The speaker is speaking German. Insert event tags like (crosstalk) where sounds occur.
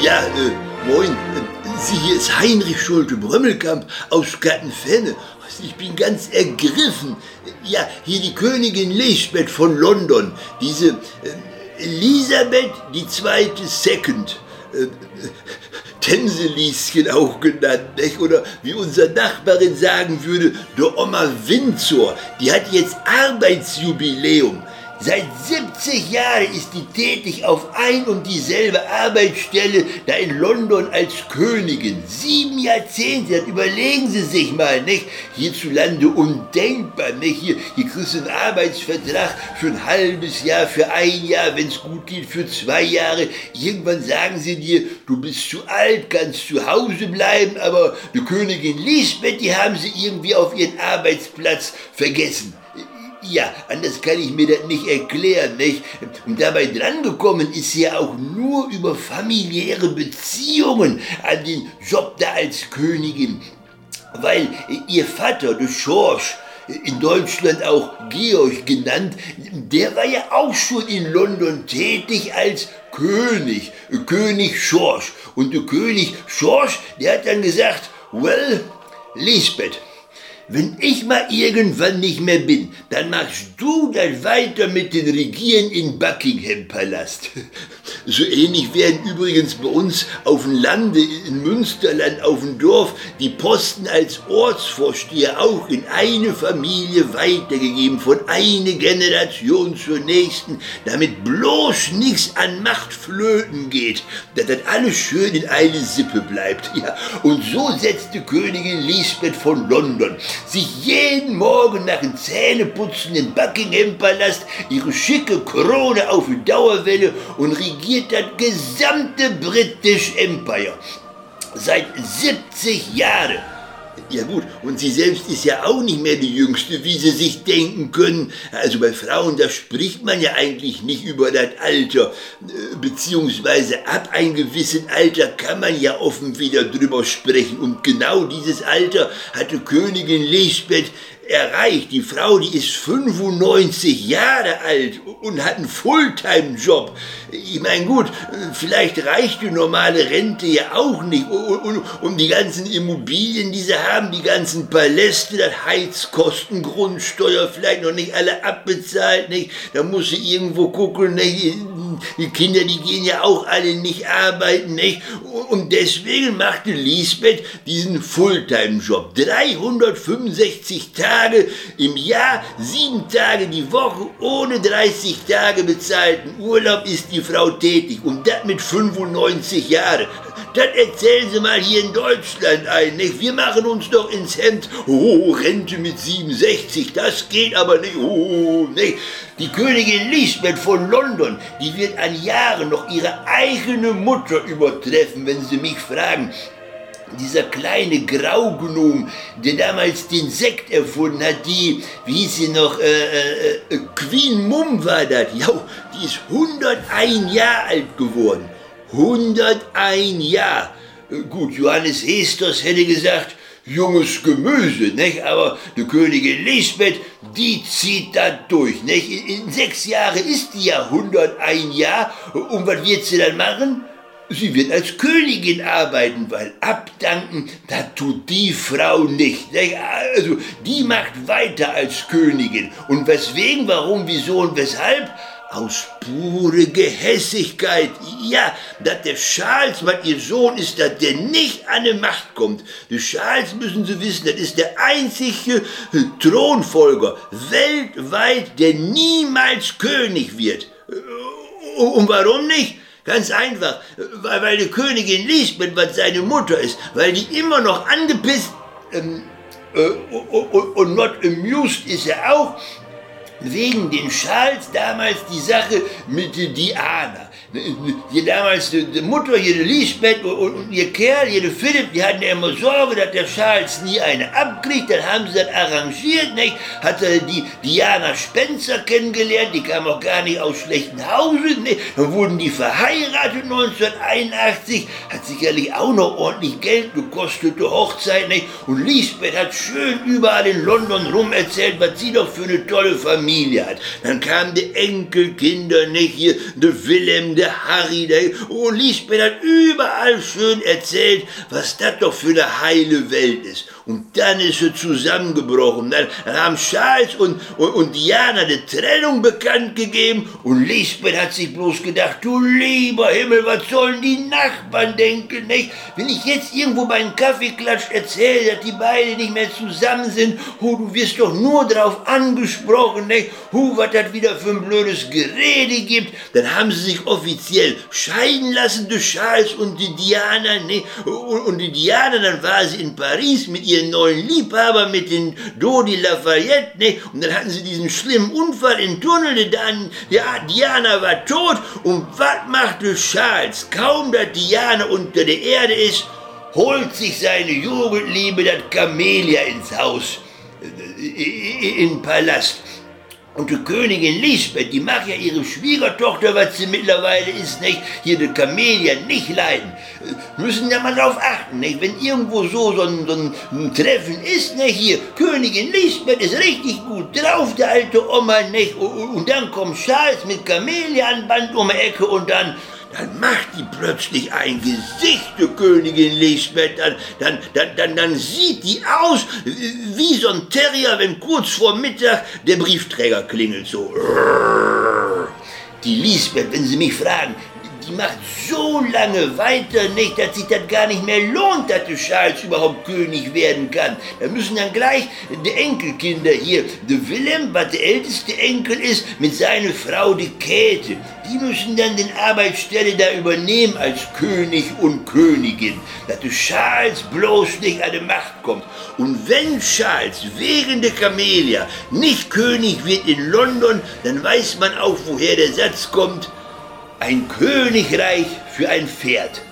Ja, äh, moin. Äh, Sie, hier ist Heinrich Schulte-Brömmelkamp aus Gattenfenne. Ich bin ganz ergriffen. Ja, hier die Königin Lisbeth von London. Diese äh, Elisabeth die zweite Second. Äh, Tänselieschen auch genannt, nicht? oder wie unser Nachbarin sagen würde, der Oma Windsor, die hat jetzt Arbeitsjubiläum. Seit 70 Jahren ist die tätig auf ein und dieselbe Arbeitsstelle da in London als Königin. Sieben Jahrzehnte, das überlegen Sie sich mal, nicht? Hierzulande undenkbar, nicht? Hier, hier kriegst du einen Arbeitsvertrag für ein halbes Jahr, für ein Jahr, wenn es gut geht, für zwei Jahre. Irgendwann sagen sie dir, du bist zu alt, kannst zu Hause bleiben, aber die Königin Lisbeth, die haben sie irgendwie auf ihren Arbeitsplatz vergessen. Ja, anders kann ich mir das nicht erklären, nicht? Und dabei drangekommen ist sie ja auch nur über familiäre Beziehungen an den Job da als Königin. Weil ihr Vater, der Schorsch, in Deutschland auch Georg genannt, der war ja auch schon in London tätig als König, König Schorsch. Und der König Schorsch, der hat dann gesagt, well, Lisbeth, wenn ich mal irgendwann nicht mehr bin, dann machst du dann weiter mit den Regieren in Buckingham Palast. (laughs) So ähnlich werden übrigens bei uns auf dem Lande in Münsterland auf dem Dorf die Posten als Ortsvorsteher auch in eine Familie weitergegeben, von einer Generation zur nächsten, damit bloß nichts an Macht flöten geht, dass das alles schön in eine Sippe bleibt. Ja. Und so setzte Königin Lisbeth von London sich jeden Morgen nach dem Zähneputzen im Buckingham Palast ihre schicke Krone auf die Dauerwelle und regiert das gesamte British Empire. Seit 70 Jahren. Ja gut, und sie selbst ist ja auch nicht mehr die Jüngste, wie Sie sich denken können. Also bei Frauen, da spricht man ja eigentlich nicht über das Alter, beziehungsweise ab einem gewissen Alter kann man ja offen wieder drüber sprechen. Und genau dieses Alter hatte Königin Lisbeth erreicht. Die Frau, die ist 95 Jahre alt und hat einen Fulltime-Job. Ich meine, gut, vielleicht reicht die normale Rente ja auch nicht, um die ganzen Immobilien, die sie haben, die ganzen Paläste, das Heizkosten, Grundsteuer, vielleicht noch nicht alle abbezahlt, nicht? Da muss sie irgendwo gucken, nicht? Die Kinder, die gehen ja auch alle nicht arbeiten, nicht? Und deswegen machte Lisbeth diesen Fulltime-Job. 365 Tage im Jahr, sieben Tage die Woche, ohne 30 Tage bezahlten Urlaub ist die Frau tätig. Und das mit 95 Jahren. Das erzählen Sie mal hier in Deutschland ein, nicht? Wir machen uns doch ins Hemd. Oh, Rente mit 67, das geht aber nicht. Oh, nicht? Die Königin Lisbeth von London, die wird an Jahren noch ihre eigene Mutter übertreffen, wenn Sie mich fragen dieser kleine Graugnom, der damals den Sekt erfunden hat, die, wie hieß sie noch, äh, äh, äh Queen Mum war das, ja, die ist 101 Jahre alt geworden. 101 Jahre. Gut, Johannes Hesters hätte gesagt, junges Gemüse, nicht? aber die Königin Lisbeth, die zieht da durch. Nicht? In, in sechs Jahren ist die ja 101 Jahre und was wird sie dann machen? Sie wird als Königin arbeiten, weil abdanken, das tut die Frau nicht. Also, die macht weiter als Königin. Und weswegen, warum, wieso und weshalb? Aus pure Gehässigkeit. Ja, dass der Charles, was ihr Sohn ist, dass der nicht an die Macht kommt. Der Charles, müssen Sie wissen, das ist der einzige Thronfolger weltweit, der niemals König wird. Und warum nicht? Ganz einfach, weil, weil die Königin Lisbeth, was seine Mutter ist, weil die immer noch angepisst ähm, äh, und, not amused ist er auch, wegen den Charles damals die Sache mit Diana. Hier damals die, die Mutter, die Lisbeth und, und, ihr Kerl, der Philipp, die hatten ja immer Sorge, dass der Charles nie eine abkriegt. Dann haben sie das arrangiert, nicht? Hat er die Diana Spencer kennengelernt, die kam auch gar nicht aus schlechten Hause, nicht? Dann wurden die verheiratet 1981, hat sicherlich auch noch ordentlich Geld gekostete Hochzeit, nicht? Und Lisbeth hat schön überall in London rum erzählt, was sie doch für eine tolle Familie hat. Dann kamen die Enkelkinder, nicht? Hier, der Willem, der der Harry, der, und Lisbeth hat überall schön erzählt, was das doch für eine heile Welt ist. Und dann ist sie zusammengebrochen. Dann, dann haben Charles und, und, und Diana die Trennung bekannt gegeben und Lisbeth hat sich bloß gedacht, du lieber Himmel, was sollen die Nachbarn denken, nicht? Wenn ich jetzt irgendwo beim Kaffeeklatsch erzähle, dass die beiden nicht mehr zusammen sind, oh, du wirst doch nur darauf angesprochen, nicht? Oh, was das wieder für ein blödes Gerede gibt. Dann haben sie sich offiziell scheiden lassen, die Charles und die Diana, nicht? Und, und die Diana, dann war sie in Paris mit ihren neuen Liebhaber, mit den Dodi Lafayette, nicht? Und dann hatten sie diesen schlimmen Unfall im Tunnel, dann, ja, Diana war tot und was machte Charles? Kaum, dass Diana unter der Erde ist, holt sich seine Jugendliebe, das Camelia, ins Haus, äh, in den Palast. Und die Königin Lisbeth, die mag ja ihre Schwiegertochter, was sie mittlerweile ist, nicht, hier die Camelia nicht leiden. Müssen ja mal drauf achten, nicht, wenn irgendwo so, so, ein, so ein Treffen ist, nicht, hier, Königin Lisbeth ist richtig gut drauf, der alte Oma, nicht, und, und dann kommt Charles mit Camelia an Band um die Ecke und dann, dann macht die plötzlich ein Gesicht, die Königin Lisbeth, dann, dann, dann, dann, dann sieht die aus wie so ein Terrier, wenn kurz vor Mittag der Briefträger klingelt, so. Die Lisbeth, wenn Sie mich fragen, die macht so lange weiter nicht, dass sich das gar nicht mehr lohnt, dass der Charles überhaupt König werden kann. Da müssen dann gleich die Enkelkinder hier, der Willem, was der älteste Enkel ist, mit seiner Frau die Käthe, die müssen dann den Arbeitsstelle da übernehmen als König und Königin, dass der Charles bloß nicht an die Macht kommt. Und wenn Charles wegen der Camelia nicht König wird in London, dann weiß man auch, woher der Satz kommt, ein Königreich für ein Pferd.